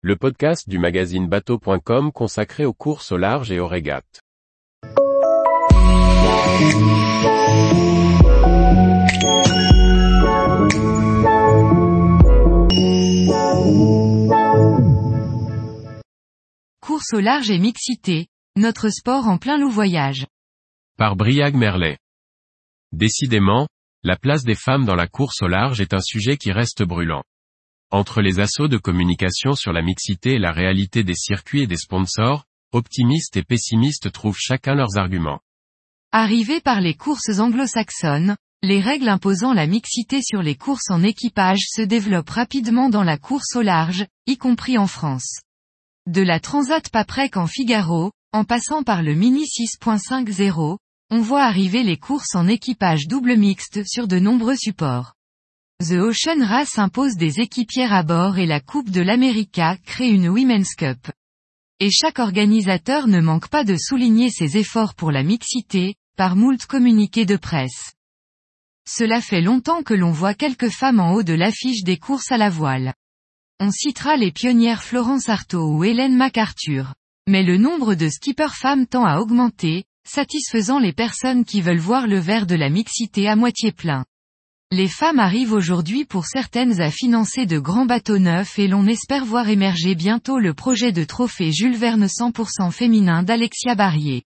le podcast du magazine bateau.com consacré aux courses au large et aux régates. Course au large et mixité, notre sport en plein loup voyage. Par Briag Merlet. Décidément, la place des femmes dans la course au large est un sujet qui reste brûlant. Entre les assauts de communication sur la mixité et la réalité des circuits et des sponsors, optimistes et pessimistes trouvent chacun leurs arguments. Arrivées par les courses anglo-saxonnes, les règles imposant la mixité sur les courses en équipage se développent rapidement dans la course au large, y compris en France. De la Transat Paprec en Figaro, en passant par le Mini 6.50, on voit arriver les courses en équipage double mixte sur de nombreux supports. The Ocean Race impose des équipières à bord et la Coupe de l'America crée une Women's Cup. Et chaque organisateur ne manque pas de souligner ses efforts pour la mixité, par moult communiqués de presse. Cela fait longtemps que l'on voit quelques femmes en haut de l'affiche des courses à la voile. On citera les pionnières Florence Artaud ou Hélène MacArthur. Mais le nombre de skippers femmes tend à augmenter, satisfaisant les personnes qui veulent voir le verre de la mixité à moitié plein. Les femmes arrivent aujourd'hui pour certaines à financer de grands bateaux neufs et l'on espère voir émerger bientôt le projet de trophée Jules Verne 100% féminin d'Alexia Barrier.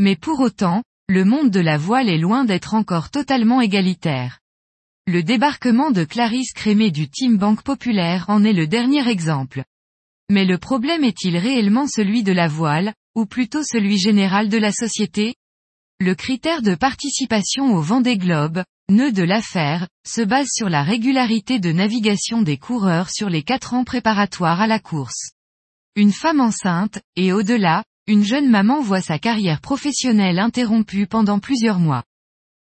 Mais pour autant, le monde de la voile est loin d'être encore totalement égalitaire. Le débarquement de Clarisse Crémé du Team Banque Populaire en est le dernier exemple. Mais le problème est-il réellement celui de la voile, ou plutôt celui général de la société? Le critère de participation au Vendée Globe, nœud de l'affaire, se base sur la régularité de navigation des coureurs sur les quatre ans préparatoires à la course. Une femme enceinte, et au-delà, une jeune maman voit sa carrière professionnelle interrompue pendant plusieurs mois.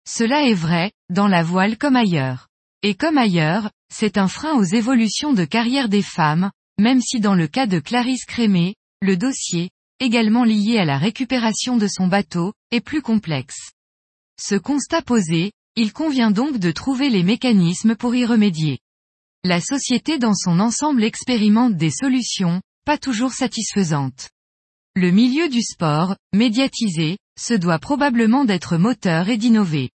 Cela est vrai, dans la voile comme ailleurs. Et comme ailleurs, c'est un frein aux évolutions de carrière des femmes, même si dans le cas de Clarisse Crémé, le dossier, également lié à la récupération de son bateau, est plus complexe. Ce constat posé, il convient donc de trouver les mécanismes pour y remédier. La société dans son ensemble expérimente des solutions, pas toujours satisfaisantes. Le milieu du sport, médiatisé, se doit probablement d'être moteur et d'innover.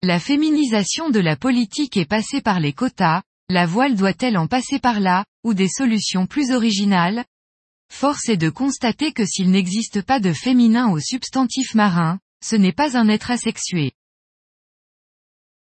La féminisation de la politique est passée par les quotas, la voile doit-elle en passer par là, ou des solutions plus originales? Force est de constater que s'il n'existe pas de féminin au substantif marin, ce n'est pas un être asexué.